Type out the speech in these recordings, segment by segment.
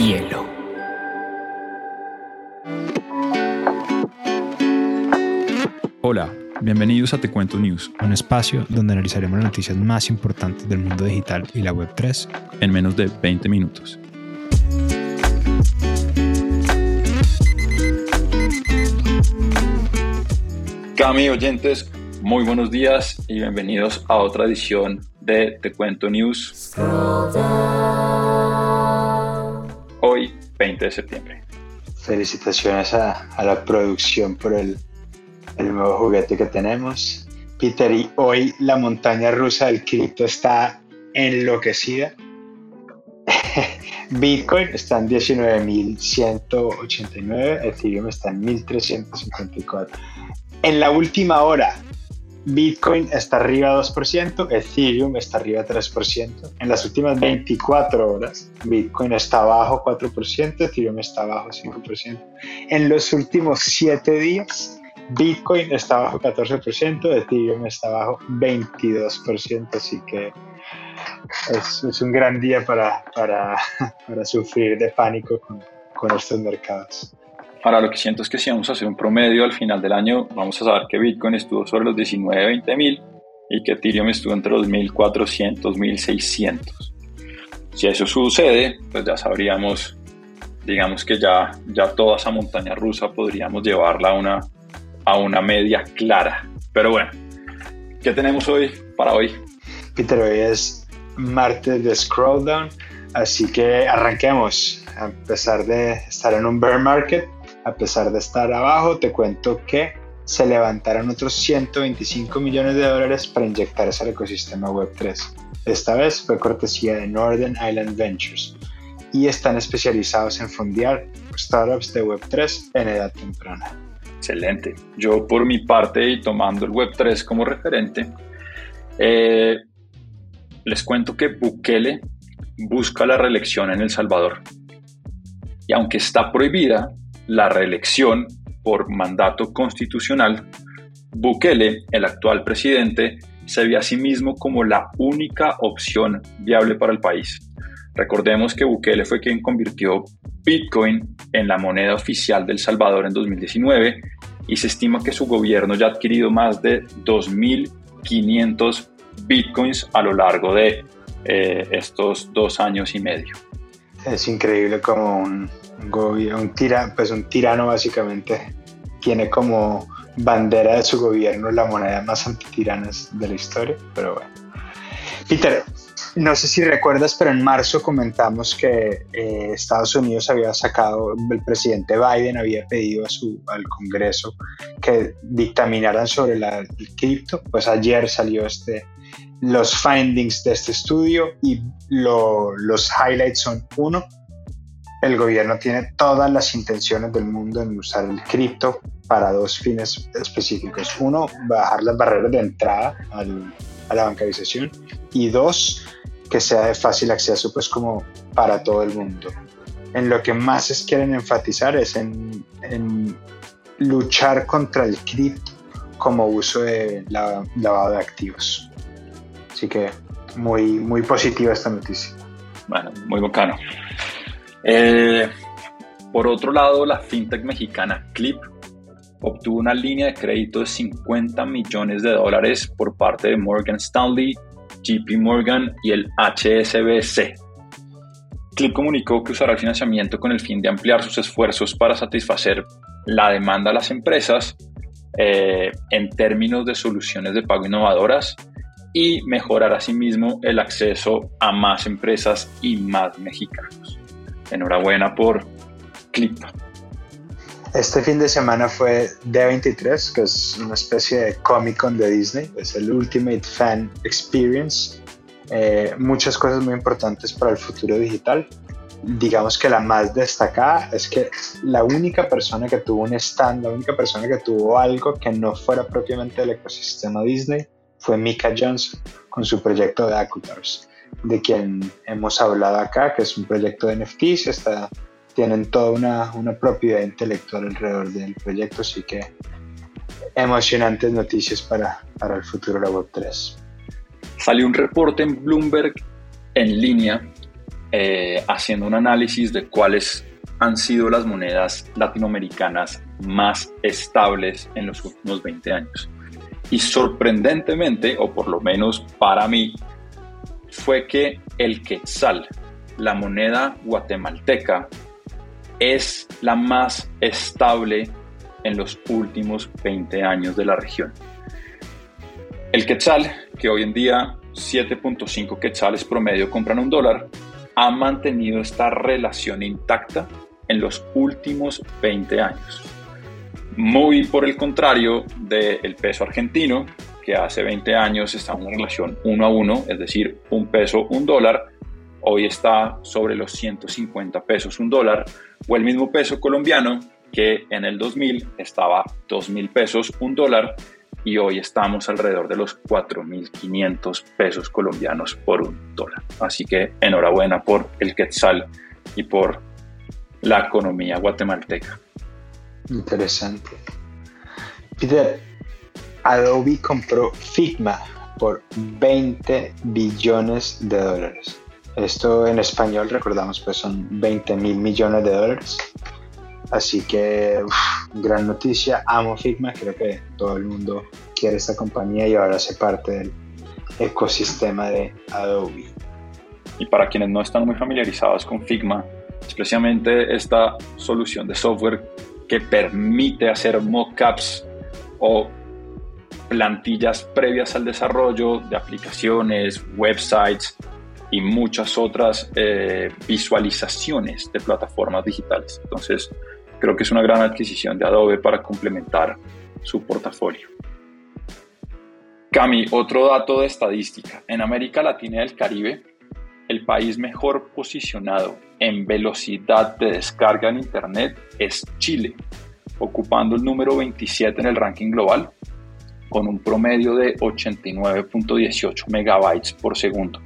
hielo. Hola, bienvenidos a Te Cuento News, un espacio donde analizaremos las noticias más importantes del mundo digital y la Web3 en menos de 20 minutos. Cami oyentes, muy buenos días y bienvenidos a otra edición de Te Cuento News. 20 de septiembre. Felicitaciones a, la producción por el, el nuevo juguete que tenemos. Peter, y hoy la montaña rusa del cripto está enloquecida. Bitcoin está en 19.189, Ethereum está en 1.354. En la última hora, Bitcoin está arriba 2%, Ethereum está arriba 3%. En las últimas 24 horas, Bitcoin está abajo 4%, Ethereum está abajo 5%. En los últimos 7 días, Bitcoin está abajo 14%, Ethereum está abajo 22%, así que es, un gran día para, para, sufrir de pánico con estos mercados. Ahora lo que siento es que si vamos a hacer un promedio al final del año, vamos a saber que Bitcoin estuvo sobre los 19, 20 mil y que Ethereum estuvo entre los 1400, 1600. Si eso sucede, pues ya sabríamos, digamos que ya, ya toda esa montaña rusa podríamos llevarla a una, a una media clara. Pero bueno, ¿qué tenemos hoy para hoy? Peter, hoy es martes de Scrolldown, así que arranquemos. A pesar de estar en un bear market, a pesar de estar abajo, te cuento que se levantaron otros 125 millones de dólares para inyectarse al ecosistema Web3. Esta vez fue cortesía de Northern Island Ventures y están especializados en fondear startups de Web3 en edad temprana. Excelente. Yo por mi parte y tomando el Web3 como referente, eh, les cuento que Bukele busca la reelección en El Salvador. Y aunque está prohibida, la reelección por mandato constitucional, Bukele, el actual presidente, se ve a sí mismo como la única opción viable para el país. Recordemos que Bukele fue quien convirtió Bitcoin en la moneda oficial del Salvador en 2019 y se estima que su gobierno ya ha adquirido más de 2.500 Bitcoins a lo largo de eh, estos dos años y medio. Es increíble como un, un, tira, pues un tirano básicamente tiene como bandera de su gobierno la moneda más antitirana de la historia, pero bueno. Peter, no sé si recuerdas, pero en marzo comentamos que eh, Estados Unidos había sacado, el presidente Biden había pedido a su, al Congreso que dictaminaran sobre la, el cripto. Pues ayer salió este, los findings de este estudio y los highlights son uno, el gobierno tiene todas las intenciones del mundo en usar el cripto para dos fines específicos. Uno, bajar las barreras de entrada a la bancarización y dos, que sea de fácil acceso pues como para todo el mundo. En lo que más quieren enfatizar es en, luchar contra el cripto como uso de lavado de activos. Así que muy, muy positiva esta noticia. Bueno, muy bacano. Eh, por otro lado, la fintech mexicana Clip obtuvo una línea de crédito de 50 millones de dólares por parte de Morgan Stanley, JP Morgan y el HSBC. Clip comunicó que usará el financiamiento con el fin de ampliar sus esfuerzos para satisfacer la demanda de las empresas eh, en términos de soluciones de pago innovadoras y mejorar asimismo el acceso a más empresas y más mexicanos. Enhorabuena por Clip. Este fin de semana fue D23, que es una especie de Comic Con de Disney, es el Ultimate Fan Experience. Eh, muchas cosas muy importantes para el futuro digital. Digamos que la más destacada es que la única persona que tuvo un stand, la única persona que tuvo algo que no fuera propiamente del ecosistema Disney fue Mika Johnson con su proyecto de Acuitars de quien hemos hablado acá, que es un proyecto de NFTs, está, tienen toda una, una propiedad intelectual alrededor del proyecto, así que emocionantes noticias para, para el futuro de la Web3. Salió un reporte en Bloomberg en línea eh, haciendo un análisis de cuáles han sido las monedas latinoamericanas más estables en los últimos 20 años. Y sorprendentemente, o por lo menos para mí, fue que el quetzal, la moneda guatemalteca, es la más estable en los últimos 20 años de la región. El quetzal, que hoy en día 7.5 quetzales promedio compran un dólar, ha mantenido esta relación intacta en los últimos 20 años. Muy por el contrario del peso argentino, hace 20 años estaba en una relación 1 a 1, es decir, un peso, un dólar, hoy está sobre los 150 pesos un dólar, o el mismo peso colombiano que en el 2000 estaba 2.000 pesos un dólar y hoy estamos alrededor de los 4.500 pesos colombianos por un dólar. Así que enhorabuena por el quetzal y por la economía guatemalteca. Interesante. Peter, Adobe compró Figma por 20 billones de dólares. Esto en español, recordamos, pues son 20 mil millones de dólares. Así que, gran noticia. Amo Figma, creo que todo el mundo quiere esta compañía y ahora hace parte del ecosistema de Adobe. Y para quienes no están muy familiarizados con Figma, especialmente esta solución de software que permite hacer mockups o plantillas previas al desarrollo de aplicaciones, websites y muchas otras eh, visualizaciones de plataformas digitales. Entonces, creo que es una gran adquisición de Adobe para complementar su portafolio. Cami, otro dato de estadística. En América Latina y el Caribe, el país mejor posicionado en velocidad de descarga en Internet es Chile, ocupando el número 27 en el ranking global, con un promedio de 89.18 megabytes por segundo.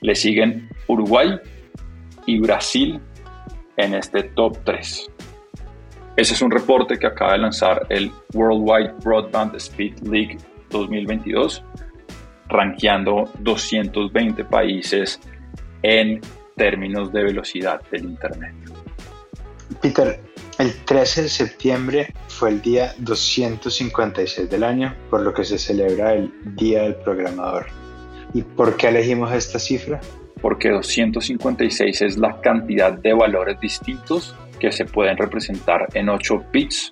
Le siguen Uruguay y Brasil en este top 3. Ese es un reporte que acaba de lanzar el Worldwide Broadband Speed League 2022, rankeando 220 países en términos de velocidad del Internet. Peter, el 13 de septiembre fue el día 256 del año, por lo que se celebra el Día del Programador. ¿Y por qué elegimos esta cifra? Porque 256 es la cantidad de valores distintos que se pueden representar en 8 bits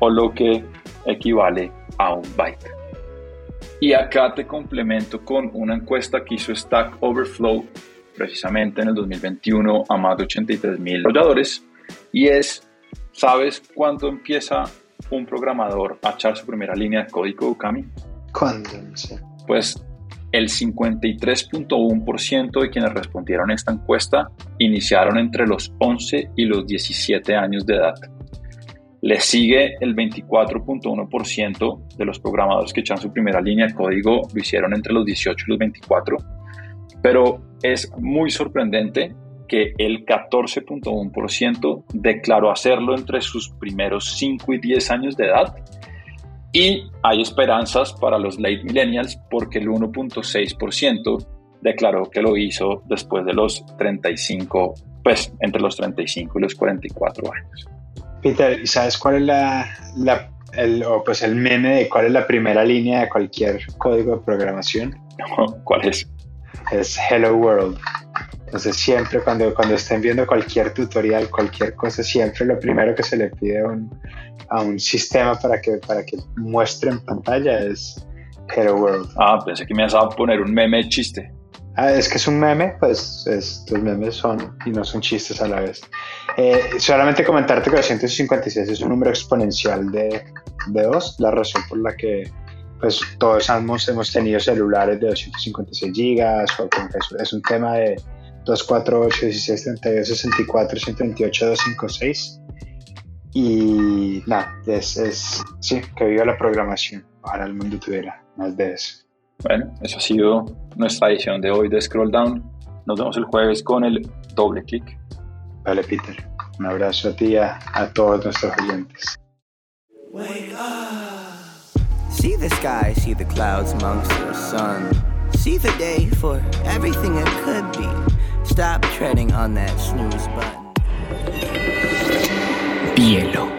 o lo que equivale a un byte. Y acá te complemento con una encuesta que hizo Stack Overflow precisamente en el 2021 a más de 83 mil y es, ¿sabes cuándo empieza un programador a echar su primera línea de código Ukami? ¿Cuándo? Sé. Pues el 53.1% de quienes respondieron a esta encuesta iniciaron entre los 11 y los 17 años de edad. Le sigue el 24.1% de los programadores que echan su primera línea de código lo hicieron entre los 18 y los 24. Pero es muy sorprendente que el 14.1% declaró hacerlo entre sus primeros 5 y 10 años de edad y hay esperanzas para los late millennials porque el 1.6% declaró que lo hizo después de los 35, pues entre los 35 y los 44 años. Peter, ¿sabes cuál es la, el, o pues el meme de cuál es la primera línea de cualquier código de programación? ¿Cuál es? Es Hello World. Entonces siempre cuando, cuando estén viendo cualquier tutorial, cualquier cosa, siempre lo primero que se le pide a un, a un sistema para que, para que muestre en pantalla es Hello World. Ah, pensé que me ibas a poner un meme chiste. Ah, es que es un meme, pues estos memes son y no son chistes a la vez. Eh, solamente comentarte que 256 es un número exponencial de, de 2, la razón por la que pues todos hemos, hemos tenido celulares de 256 gigas, o es un tema de 248, 16, 32, 64, 128, 256. Y nada, es, es, sí, que viva la programación. Ojalá el mundo tuviera más de eso. Bueno, eso ha sido nuestra edición de hoy de Scroll Down. Nos vemos el jueves con el doble clic. Vale, Peter. Un abrazo a ti y a, a todos nuestros oyentes. Wake up. See the sky, see the clouds amongst the sun. See the day for everything it could be. Stop treading on that snooze button. Bielo.